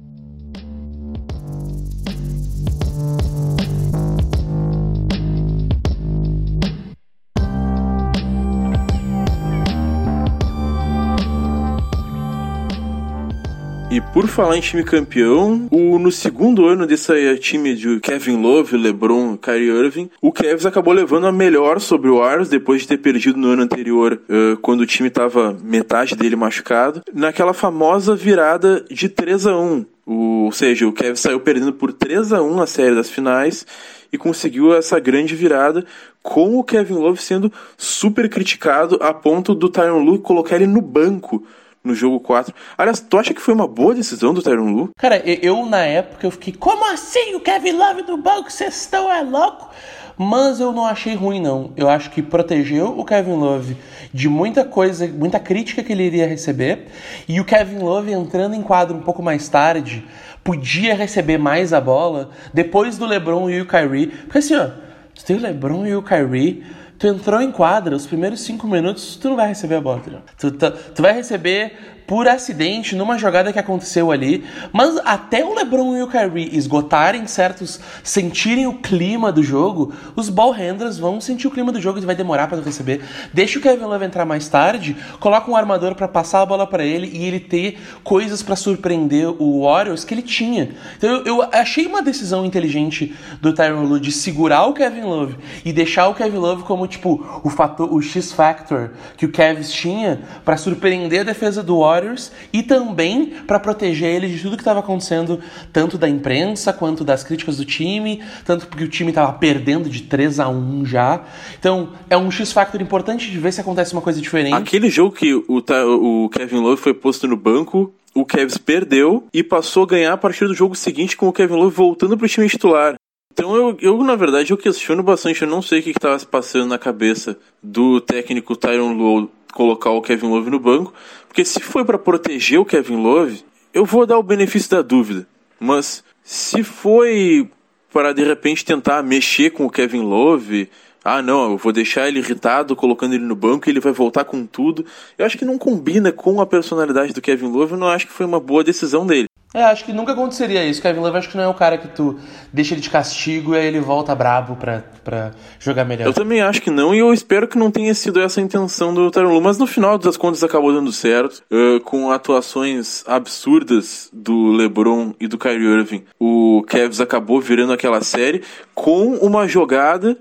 E por falar em time campeão, o, no segundo ano desse time de Kevin Love, LeBron, Kyrie Irving, o Cavs acabou levando a melhor sobre o Warriors depois de ter perdido no ano anterior, uh, quando o time estava metade dele machucado, naquela famosa virada de 3 a 1 o, ou seja, o Cavs saiu perdendo por 3 a 1 a série das finais e conseguiu essa grande virada com o Kevin Love sendo super criticado a ponto do Tyron Lue colocar ele no banco no jogo 4. Aliás, tu acha que foi uma boa decisão do Tyron Lu? Cara, eu na época eu fiquei, como assim o Kevin Love do banco? Vocês estão é louco? Mas eu não achei ruim, não. Eu acho que protegeu o Kevin Love de muita coisa, muita crítica que ele iria receber. E o Kevin Love entrando em quadro um pouco mais tarde, podia receber mais a bola depois do LeBron e o Kyrie. Porque assim, ó, tu tem o LeBron e o Kyrie tu entrou em quadra, os primeiros cinco minutos, tu não vai receber a bola, tu, tu, tu, vai receber por acidente numa jogada que aconteceu ali, mas até o LeBron e o Kyrie esgotarem certos, sentirem o clima do jogo, os ball handlers vão sentir o clima do jogo e vai demorar para receber. Deixa o Kevin Love entrar mais tarde, coloca um armador para passar a bola para ele e ele ter coisas para surpreender o Warriors que ele tinha. Então eu, eu achei uma decisão inteligente do Tyron Lue de segurar o Kevin Love e deixar o Kevin Love como tipo o fator, o X factor que o Cavs tinha para surpreender a defesa do Warriors Warriors e também para proteger ele de tudo que estava acontecendo, tanto da imprensa quanto das críticas do time, tanto porque o time estava perdendo de 3 a 1 já. Então, é um X-Factor importante de ver se acontece uma coisa diferente. Aquele jogo que o, o Kevin Love foi posto no banco, o Cavs perdeu e passou a ganhar a partir do jogo seguinte com o Kevin Love voltando para o time titular. Então eu, eu, na verdade, eu questiono bastante, eu não sei o que estava se passando na cabeça do técnico Tyron Lue colocar o Kevin Love no banco, porque se foi para proteger o Kevin Love, eu vou dar o benefício da dúvida. Mas se foi para de repente tentar mexer com o Kevin Love, ah não, eu vou deixar ele irritado colocando ele no banco e ele vai voltar com tudo. Eu acho que não combina com a personalidade do Kevin Love, eu não acho que foi uma boa decisão dele. É, acho que nunca aconteceria isso. Kevin Love acho que não é o cara que tu deixa ele de castigo e aí ele volta brabo pra, pra jogar melhor. Eu também acho que não, e eu espero que não tenha sido essa a intenção do Tyron Mas no final das contas acabou dando certo, uh, com atuações absurdas do LeBron e do Kyrie Irving. O Cavs acabou virando aquela série com uma jogada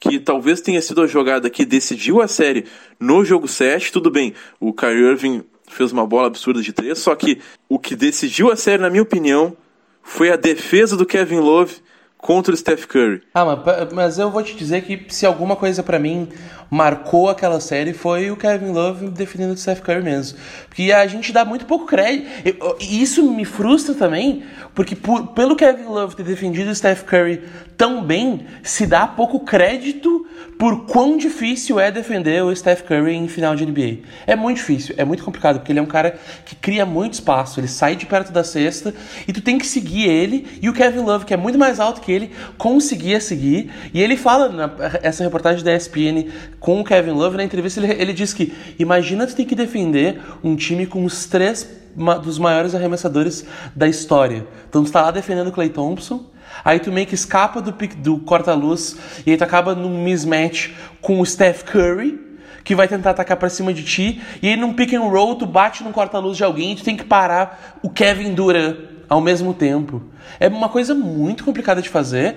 que talvez tenha sido a jogada que decidiu a série no jogo 7. Tudo bem, o Kyrie Irving fez uma bola absurda de três, só que o que decidiu a série, na minha opinião, foi a defesa do Kevin Love contra o Steph Curry. Ah, mas, mas eu vou te dizer que se alguma coisa para mim marcou aquela série foi o Kevin Love defendendo o Steph Curry mesmo. Porque a gente dá muito pouco crédito. E isso me frustra também, porque por, pelo Kevin Love ter defendido o Steph Curry tão bem, se dá pouco crédito por quão difícil é defender o Steph Curry em final de NBA. É muito difícil, é muito complicado, porque ele é um cara que cria muito espaço, ele sai de perto da cesta e tu tem que seguir ele, e o Kevin Love, que é muito mais alto que ele, conseguia seguir, e ele fala nessa reportagem da ESPN com o Kevin Love, na entrevista ele, ele diz que imagina tu ter que defender um time com os três dos maiores arremessadores da história. Então tu está lá defendendo o Clay Thompson, Aí tu meio que escapa do, do corta-luz e aí tu acaba num mismatch com o Steph Curry, que vai tentar atacar para cima de ti, e aí num pick and roll tu bate no corta-luz de alguém e tu tem que parar o Kevin Durant ao mesmo tempo. É uma coisa muito complicada de fazer.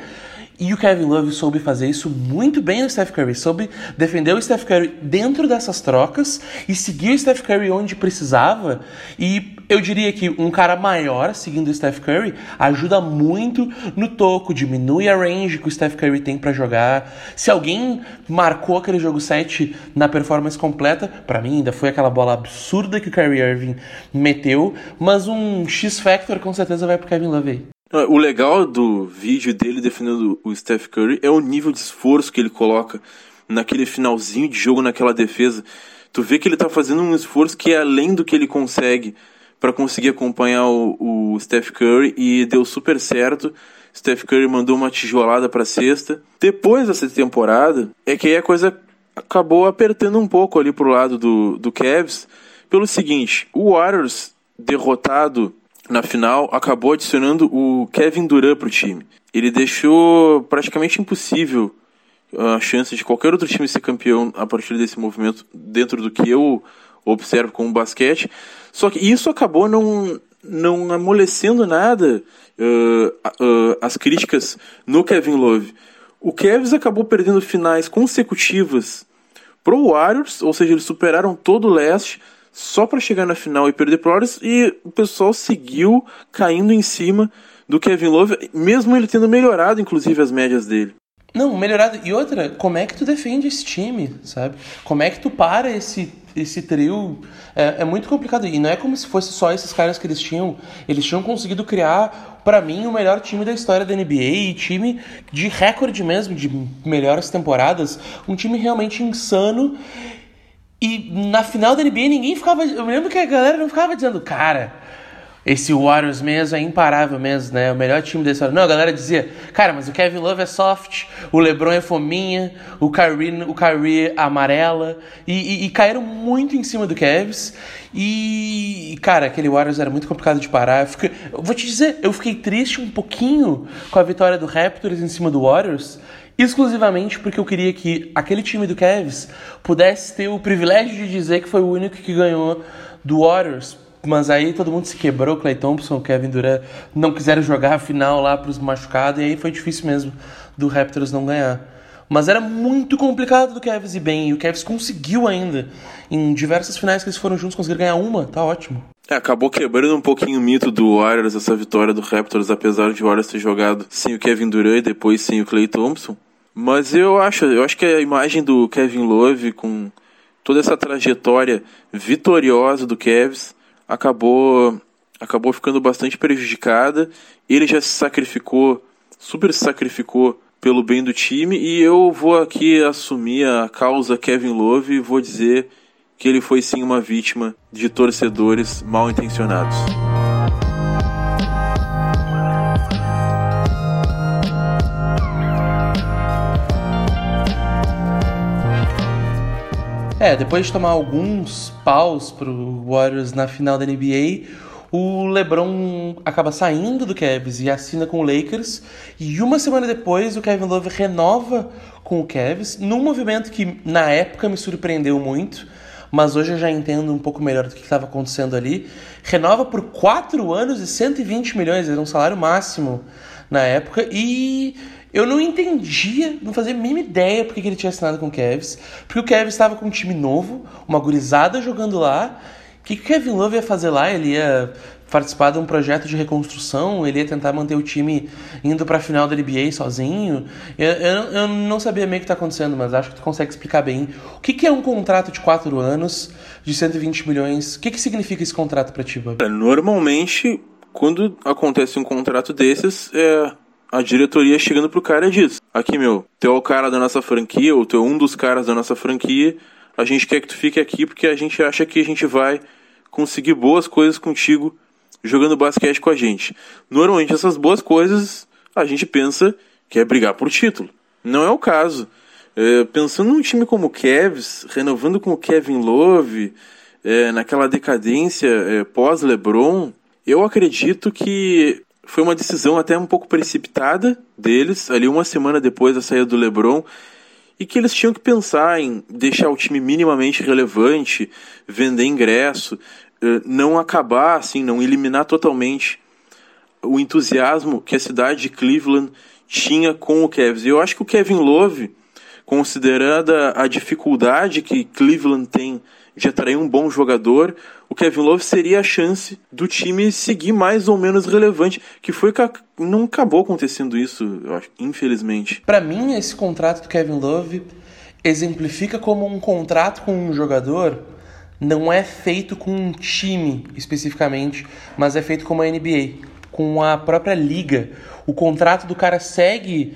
E o Kevin Love soube fazer isso muito bem no Steph Curry. Soube defender o Steph Curry dentro dessas trocas e seguir o Steph Curry onde precisava. E Eu diria que um cara maior, seguindo o Steph Curry, ajuda muito no toco, diminui a range que o Steph Curry tem para jogar. Se alguém marcou aquele jogo 7 na performance completa, para mim ainda foi aquela bola absurda que o Kyrie Irving meteu, mas um X-Factor com certeza vai pro Kevin Love aí. O legal do vídeo dele defendendo o Steph Curry é o nível de esforço que ele coloca naquele finalzinho de jogo, naquela defesa. Tu vê que ele tá fazendo um esforço que é além do que ele consegue para conseguir acompanhar o, o, Steph Curry e deu super certo. Steph Curry mandou uma tijolada para sexta. Depois dessa temporada, é que aí a coisa acabou apertando um pouco ali pro lado do, do Cavs, pelo seguinte, o Warriors derrotado na final, acabou adicionando o Kevin Durant para o time. Ele deixou praticamente impossível a chance de qualquer outro time ser campeão a partir desse movimento, dentro do que eu observo como basquete. Só que isso acabou não, não amolecendo nada uh, uh, as críticas no Kevin Love. O Cavs acabou perdendo finais consecutivas pro Warriors, ou seja, eles superaram todo o leste, só para chegar na final e perder pro e o pessoal seguiu caindo em cima do Kevin Love, mesmo ele tendo melhorado inclusive as médias dele. Não, melhorado. E outra, como é que tu defende esse time, sabe? Como é que tu para esse, esse trio? É, é muito complicado. E não é como se fosse só esses caras que eles tinham. Eles tinham conseguido criar, para mim, o melhor time da história da NBA. Time de recorde mesmo, de melhores temporadas. Um time realmente insano. E na final da NBA ninguém ficava. Eu me lembro que a galera não ficava dizendo, cara, esse Warriors mesmo é imparável mesmo, né? O melhor time desse Não, a galera dizia, cara, mas o Kevin Love é soft, o LeBron é fominha, o Kyrie, o Kyrie é amarela. E, e, e caíram muito em cima do Cavs. E, cara, aquele Warriors era muito complicado de parar. Eu, fiquei, eu vou te dizer, eu fiquei triste um pouquinho com a vitória do Raptors em cima do Warriors exclusivamente porque eu queria que aquele time do Cavs pudesse ter o privilégio de dizer que foi o único que ganhou do Warriors. Mas aí todo mundo se quebrou, Clay Thompson, Kevin Durant não quiseram jogar a final lá para os machucados e aí foi difícil mesmo do Raptors não ganhar. Mas era muito complicado do Cavs ir bem e o Cavs conseguiu ainda. Em diversas finais que eles foram juntos conseguiram ganhar uma, tá ótimo. É, acabou quebrando um pouquinho o mito do Warriors, essa vitória do Raptors, apesar de o Warriors ter jogado sem o Kevin Durant e depois sem o Clay Thompson. Mas eu acho, eu acho que a imagem do Kevin Love com toda essa trajetória vitoriosa do Cavs acabou acabou ficando bastante prejudicada. Ele já se sacrificou, super se sacrificou pelo bem do time e eu vou aqui assumir a causa Kevin Love e vou dizer que ele foi sim uma vítima de torcedores mal intencionados. É, depois de tomar alguns paus pro Warriors na final da NBA, o LeBron acaba saindo do Cavs e assina com o Lakers. E uma semana depois, o Kevin Love renova com o Cavs, num movimento que na época me surpreendeu muito, mas hoje eu já entendo um pouco melhor do que estava acontecendo ali. Renova por 4 anos e 120 milhões, era um salário máximo na época. E eu não entendia, não fazia a mínima ideia porque que ele tinha assinado com o Cavs. Porque o Cavs estava com um time novo, uma gurizada jogando lá. O que, que o Kevin Love ia fazer lá? Ele ia participar de um projeto de reconstrução, ele ia tentar manter o time indo para a final da NBA sozinho. Eu, eu, eu, não sabia meio o que está acontecendo, mas acho que tu consegue explicar bem. O que, que é um contrato de 4 anos, de 120 milhões? O que, que significa esse contrato para ti, Bob? É, normalmente, quando acontece um contrato desses, é, a diretoria chegando pro cara e diz: Aqui, meu, tu é o cara da nossa franquia, ou tu é um dos caras da nossa franquia, a gente quer que tu fique aqui porque a gente acha que a gente vai conseguir boas coisas contigo jogando basquete com a gente. Normalmente essas boas coisas a gente pensa que é brigar por título. Não é o caso. É, pensando num time como o Cavs, renovando com o Kevin Love, é, naquela decadência é, pós-LeBron, eu acredito que foi uma decisão até um pouco precipitada deles, ali uma semana depois da saída do LeBron, e que eles tinham que pensar em deixar o time minimamente relevante, vender ingresso, eh, não acabar assim, não eliminar totalmente o entusiasmo que a cidade de Cleveland tinha com o Cavs. E eu acho que o Kevin Love, considerando a dificuldade que Cleveland tem de atrair um bom jogador, o Kevin Love seria a chance do time seguir mais ou menos relevante, que foi que não acabou acontecendo isso, acho, infelizmente. Para mim, esse contrato do Kevin Love exemplifica como um contrato com um jogador não é feito com um time especificamente, mas é feito com uma NBA, com a própria liga. O contrato do cara segue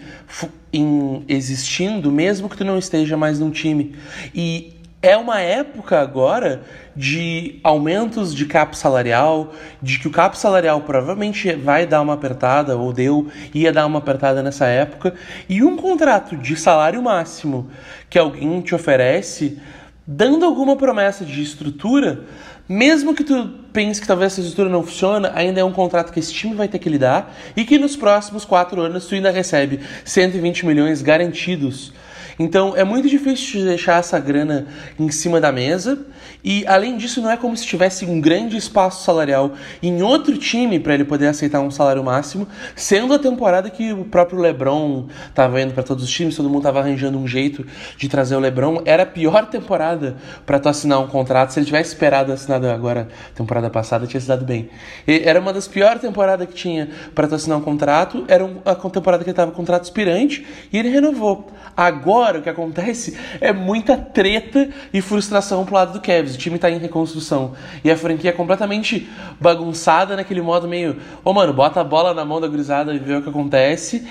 existindo mesmo que tu não esteja mais num time. E é uma época agora de aumentos de cap salarial, de que o cap salarial provavelmente vai dar uma apertada, ou deu, ia dar uma apertada nessa época, e um contrato de salário máximo que alguém te oferece, dando alguma promessa de estrutura, mesmo que tu pense que talvez essa estrutura não funcione, ainda é um contrato que esse time vai ter que lidar e que nos próximos quatro anos tu ainda recebe 120 milhões garantidos então é muito difícil de deixar essa grana em cima da mesa. E além disso, não é como se tivesse um grande espaço salarial em outro time para ele poder aceitar um salário máximo, sendo a temporada que o próprio LeBron estava indo para todos os times, todo mundo estava arranjando um jeito de trazer o LeBron. Era a pior <laughs> temporada para tu assinar um contrato. Se ele tivesse esperado assinado agora, temporada passada, tinha se dado bem. E era uma das piores temporadas que tinha para tu assinar um contrato. Era a temporada que ele estava contrato aspirante e ele renovou. Agora o que acontece é muita treta e frustração pro lado do Cavs. O time tá em reconstrução e a franquia é completamente bagunçada naquele modo meio, ô oh, mano, bota a bola na mão da gurizada e vê o que acontece.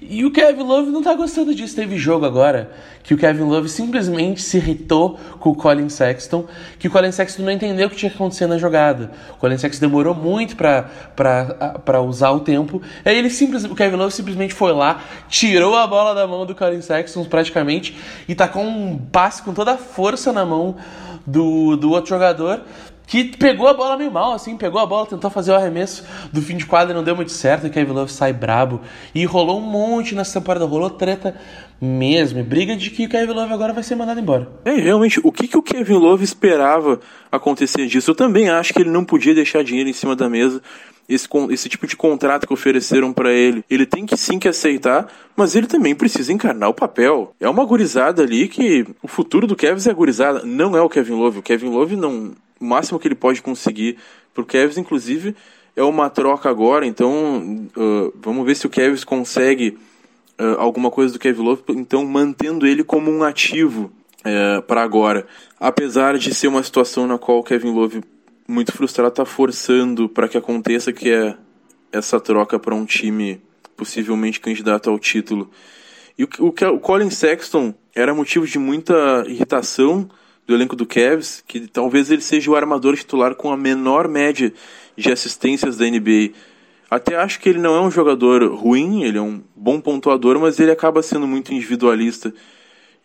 E o Kevin Love não tá gostando disso. Teve jogo agora que o Kevin Love simplesmente se irritou com o Colin Sexton, que o Colin Sexton não entendeu o que tinha que acontecer na jogada. O Colin Sexton demorou muito para usar o tempo. Aí ele simples, o Kevin Love simplesmente foi lá, tirou a bola da mão do Colin Sexton praticamente e tacou um passe com toda a força na mão do, do outro jogador que pegou a bola meio mal, assim, pegou a bola, tentou fazer o arremesso do fim de quadra, não deu muito certo, o Kevin Love sai brabo. E rolou um monte nessa temporada, rolou treta mesmo, briga de que o Kevin Love agora vai ser mandado embora. É, realmente, o que, que o Kevin Love esperava acontecer disso? Eu também acho que ele não podia deixar dinheiro em cima da mesa. Esse, esse tipo de contrato que ofereceram para ele, ele tem que sim que aceitar, mas ele também precisa encarnar o papel. É uma gurizada ali que o futuro do Kevin é a gurizada, não é o Kevin Love. O Kevin Love não, o máximo que ele pode conseguir para o Kevs, inclusive, é uma troca agora. Então, uh, vamos ver se o Kevs consegue uh, alguma coisa do Kevin Love, então mantendo ele como um ativo uh, para agora. Apesar de ser uma situação na qual o Kevin Love, muito frustrado, está forçando para que aconteça, que é essa troca para um time possivelmente candidato ao título. E o, o, o Colin Sexton era motivo de muita irritação do elenco do Cavs, que talvez ele seja o armador titular com a menor média de assistências da NBA. Até acho que ele não é um jogador ruim, ele é um bom pontuador, mas ele acaba sendo muito individualista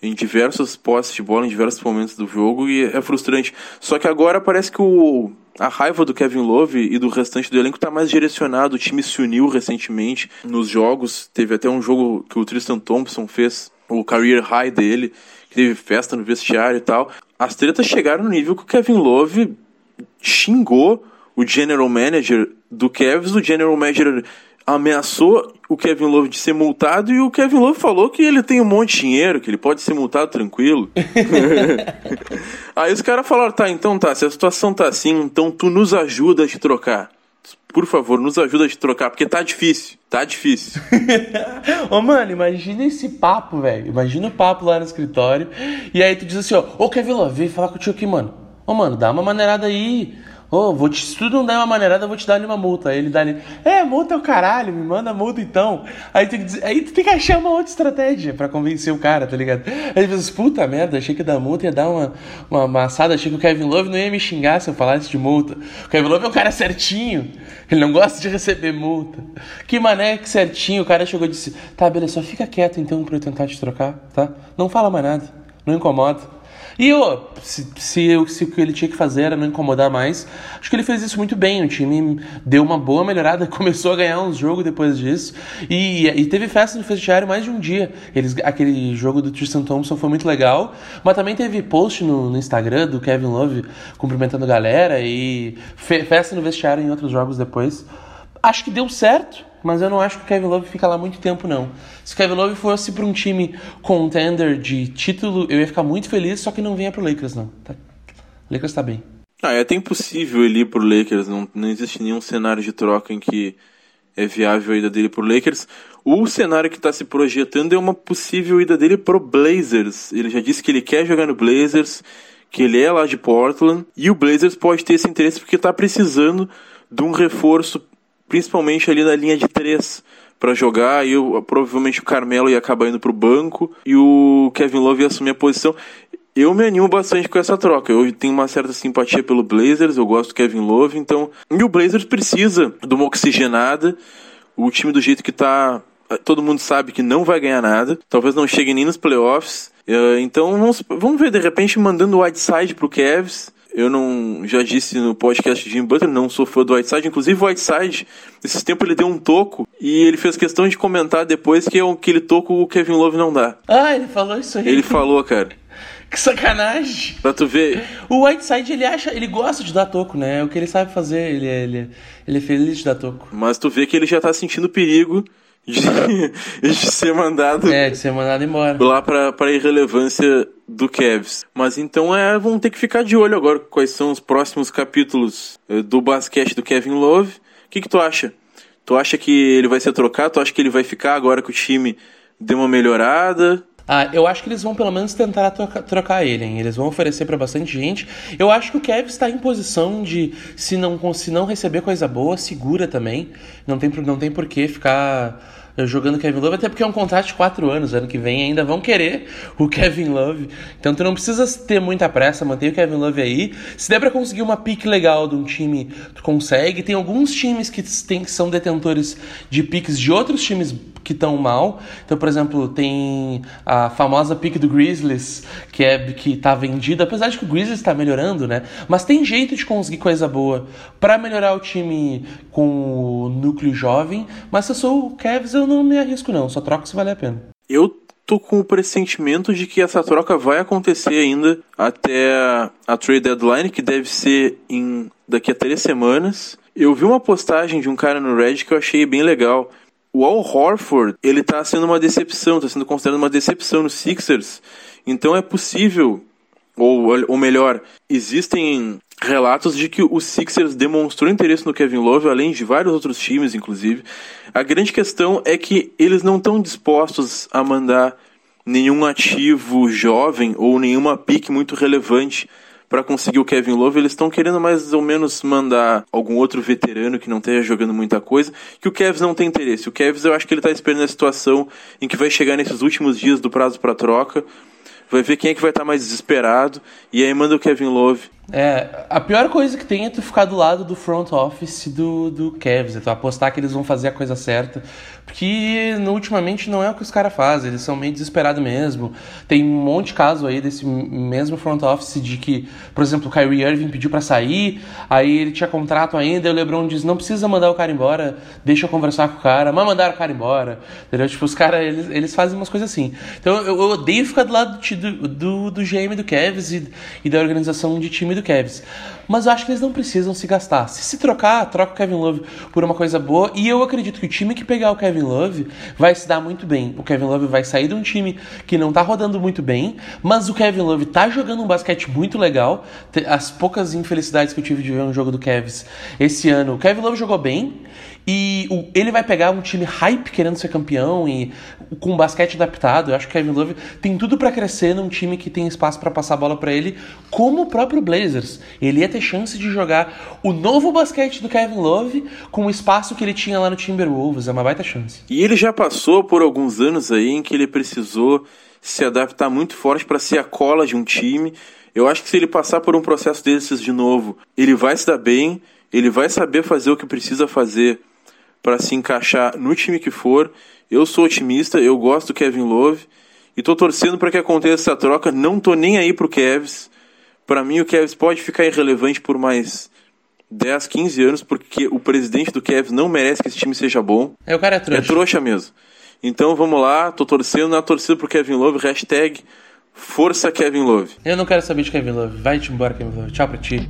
em diversos postes de bola, em diversos momentos do jogo, e é frustrante. Só que agora parece que o, a raiva do Kevin Love e do restante do elenco está mais direcionado. O time se uniu recentemente nos jogos. Teve até um jogo que o Tristan Thompson fez, o career high dele, que teve festa no vestiário e tal. As tretas chegaram no nível que o Kevin Love xingou o general manager do Cavs, o general manager ameaçou o Kevin Love de ser multado e o Kevin Love falou que ele tem um monte de dinheiro, que ele pode ser multado tranquilo. <laughs> Aí os caras falaram: tá, então tá, se a situação tá assim, então tu nos ajuda a te trocar. Por favor, nos ajuda a te trocar, porque tá difícil. Tá difícil. <laughs> Ô, mano, imagina esse papo, velho. Imagina o papo lá no escritório. E aí tu diz assim, ó, ô Kevin Love, vem falar contigo aqui, mano. Ô, mano, dá uma maneirada aí. Oh, vou te, se tu não der uma maneirada, eu vou te dar uma multa. Aí ele dá ali, é, multa é o caralho, me manda multa então. Aí, dizer, aí tu tem que achar uma outra estratégia pra convencer o cara, tá ligado? Aí ele diz, puta merda, achei que dar multa ia dar uma, uma amassada, achei que o Kevin Love não ia me xingar se eu falasse de multa. O Kevin Love é um cara certinho, ele não gosta de receber multa. Que mané que certinho, o cara chegou e disse, tá, beleza, só fica quieto então pra eu tentar te trocar, tá? Não fala mais nada, não incomoda. E eu, se, se, se, o que ele tinha que fazer era não incomodar mais, acho que ele fez isso muito bem. O time deu uma boa melhorada, <laughs> começou a ganhar uns jogos depois disso. E, e teve festa no vestiário mais de um dia. Eles, aquele jogo do Tristan Thompson foi muito legal, mas também teve post no, no Instagram do Kevin Love cumprimentando a galera e fe, festa no vestiário em outros jogos depois. Acho que deu certo mas eu não acho que o Kevin Love fica lá muito tempo, não. Se o Kevin Love fosse para um time contender de título, eu ia ficar muito feliz, só que não venha pro Lakers, não. Tá, O Lakers tá bem. Ah, é até impossível ele ir pro Lakers. Não, não existe nenhum cenário de troca em que é viável a ida dele pro Lakers. O cenário que está se projetando é uma possível ida dele pro Blazers. Ele já disse que ele quer jogar no Blazers, que ele é lá de Portland, e o Blazers pode ter esse interesse porque está precisando de um reforço, principalmente ali na linha de três para jogar, e eu, provavelmente o Carmelo ia acabar indo pro banco e o Kevin Love ia assumir a posição. Eu me animo bastante com essa troca. Eu tenho uma certa simpatia pelo Blazers, eu gosto do Kevin Love, então. E o Blazers precisa de uma oxigenada. O time do jeito que tá. Todo mundo sabe que não vai ganhar nada. Talvez não chegue nem nos playoffs. Eh, então vamos, vamos ver, de repente, mandando o Whiteside pro Cavs. Eu não já disse no podcast de Jim Butler, não sou fã do Whiteside. Inclusive, o Whiteside, esses tempos ele deu um toco e ele fez questão de comentar depois que aquele toco o Kevin Love não dá. Ah, ele falou isso aí. Ele falou, cara. <laughs> Que sacanagem! Pra tu ver. O Whiteside, ele acha, ele gosta de dar toco, né? É o que ele sabe fazer, ele é, ele, é, ele é feliz de dar toco. Mas tu vê que ele já tá sentindo perigo de, <laughs> de ser mandado. É, de ser mandado embora. Lá pra, pra irrelevância do Cavs. Mas então é, vamos ter que ficar de olho agora quais são os próximos capítulos eh, do basquete do Kevin Love. O que, que tu acha? Tu acha que ele vai ser trocado? Tu acha que ele vai ficar agora que o time deu uma melhorada? Ah, eu acho que eles vão pelo menos tentar trocar, trocar ele, hein? Eles vão oferecer para bastante gente. Eu acho que o Kevin está em posição de, se não, se não receber coisa boa, segura também. Não tem, não tem por que ficar jogando Kevin Love, até porque é um contrato de 4 anos, ano que vem ainda vão querer o Kevin Love. Então tu não precisa ter muita pressa, mantém o Kevin Love aí. Se der para conseguir uma pique legal de um time, tu consegue. Tem alguns times que, tem, que são detentores de piques de outros times que estão mal. Então, por exemplo, tem a famosa pick do Grizzlies, que é que tá vendida, apesar de que o Grizzlies está melhorando, né? Mas tem jeito de conseguir coisa boa para melhorar o time com o núcleo jovem. Mas se eu sou o Cavs, eu não me arrisco não, só troco se vale a pena. Eu tô com o pressentimento de que essa troca vai acontecer ainda até a trade deadline, que deve ser em daqui a três semanas. Eu vi uma postagem de um cara no Reddit que eu achei bem legal o Al Horford, ele tá sendo uma decepção, tá sendo considerado uma decepção no Sixers. Então é possível, ou, ou melhor, existem relatos de que o Sixers demonstrou interesse no Kevin Love, além de vários outros times, inclusive. A grande questão é que eles não estão dispostos a mandar nenhum ativo jovem ou nenhuma pique muito relevante para conseguir o Kevin Love, eles estão querendo mais ou menos mandar algum outro veterano que não esteja jogando muita coisa, que o Kevs não tem interesse. O Kevs eu acho que ele está esperando a situação em que vai chegar nesses últimos dias do prazo para troca, vai ver quem é que vai estar tá mais desesperado e aí manda o Kevin Love. É, a pior coisa que tem é tu ficar do lado do front office do, do Cavs, é tu apostar que eles vão fazer a coisa certa. Porque ultimamente não é o que os caras fazem, eles são meio desesperados mesmo. Tem um monte de caso aí desse mesmo front office de que, por exemplo, o Kyrie Irving pediu para sair, aí ele tinha contrato ainda, e o LeBron diz: não precisa mandar o cara embora, deixa eu conversar com o cara, mas mandaram o cara embora. Entendeu? Tipo, os caras, eles, eles fazem umas coisas assim. Então eu, eu odeio ficar do lado do, do, do GM do Cavs e, e da organização de time do Cavs. Mas eu acho que eles não precisam se gastar. Se se trocar, troca o Kevin Love por uma coisa boa. E eu acredito que o time que pegar o Kevin Love vai se dar muito bem. O Kevin Love vai sair de um time que não tá rodando muito bem, mas o Kevin Love tá jogando um basquete muito legal. As poucas infelicidades que eu tive de ver um jogo do Cavs esse ano, o Kevin Love jogou bem. E o, ele vai pegar um time hype querendo ser campeão e com basquete adaptado. Eu acho que Kevin Love tem tudo para crescer num time que tem espaço para passar a bola para ele, como o próprio Blazers. Ele ia ter chance de jogar o novo basquete do Kevin Love com o espaço que ele tinha lá no Timberwolves. É uma baita chance. E ele já passou por alguns anos aí em que ele precisou se adaptar muito forte para ser a cola de um time. Eu acho que se ele passar por um processo desses de novo, ele vai se dar bem, ele vai saber fazer o que precisa fazer para se encaixar no time que for. Eu sou otimista, eu gosto do Kevin Love e tô torcendo para que aconteça essa troca. Não tô nem aí pro Kevs. Para mim o Kevs pode ficar irrelevante por mais 10, 15 anos porque o presidente do Kevs não merece que esse time seja bom. É, o cara é trouxa. É trouxa mesmo. Então vamos lá, tô torcendo na torcida pro Kevin Love, hashtag Força Kevin Love. Eu não quero saber de Kevin Love. Vai-te embora, Kevin Love. Tchau pra ti.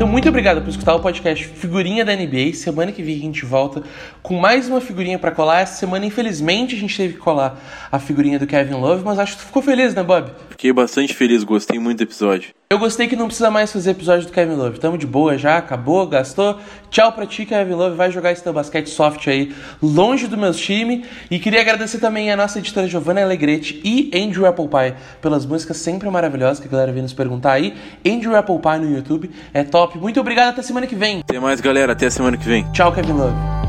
Então, muito obrigado por escutar o podcast Figurinha da NBA. Semana que vem a gente volta com mais uma figurinha para colar. Essa semana, infelizmente, a gente teve que colar a figurinha do Kevin Love, mas acho que tu ficou feliz, né, Bob? Fiquei bastante feliz, gostei muito do episódio. Eu gostei que não precisa mais fazer episódio do Kevin Love. Tamo de boa já, acabou, gastou. Tchau pra ti, Kevin Love. Vai jogar esse teu basquete soft aí, longe do meu time. E queria agradecer também a nossa editora Giovanna Alegrete e Andrew Applepie pelas músicas sempre maravilhosas que a galera vem nos perguntar aí. Andrew Applepie no YouTube é top. Muito obrigado, até semana que vem. Até mais, galera. Até semana que vem. Tchau, Kevin Love.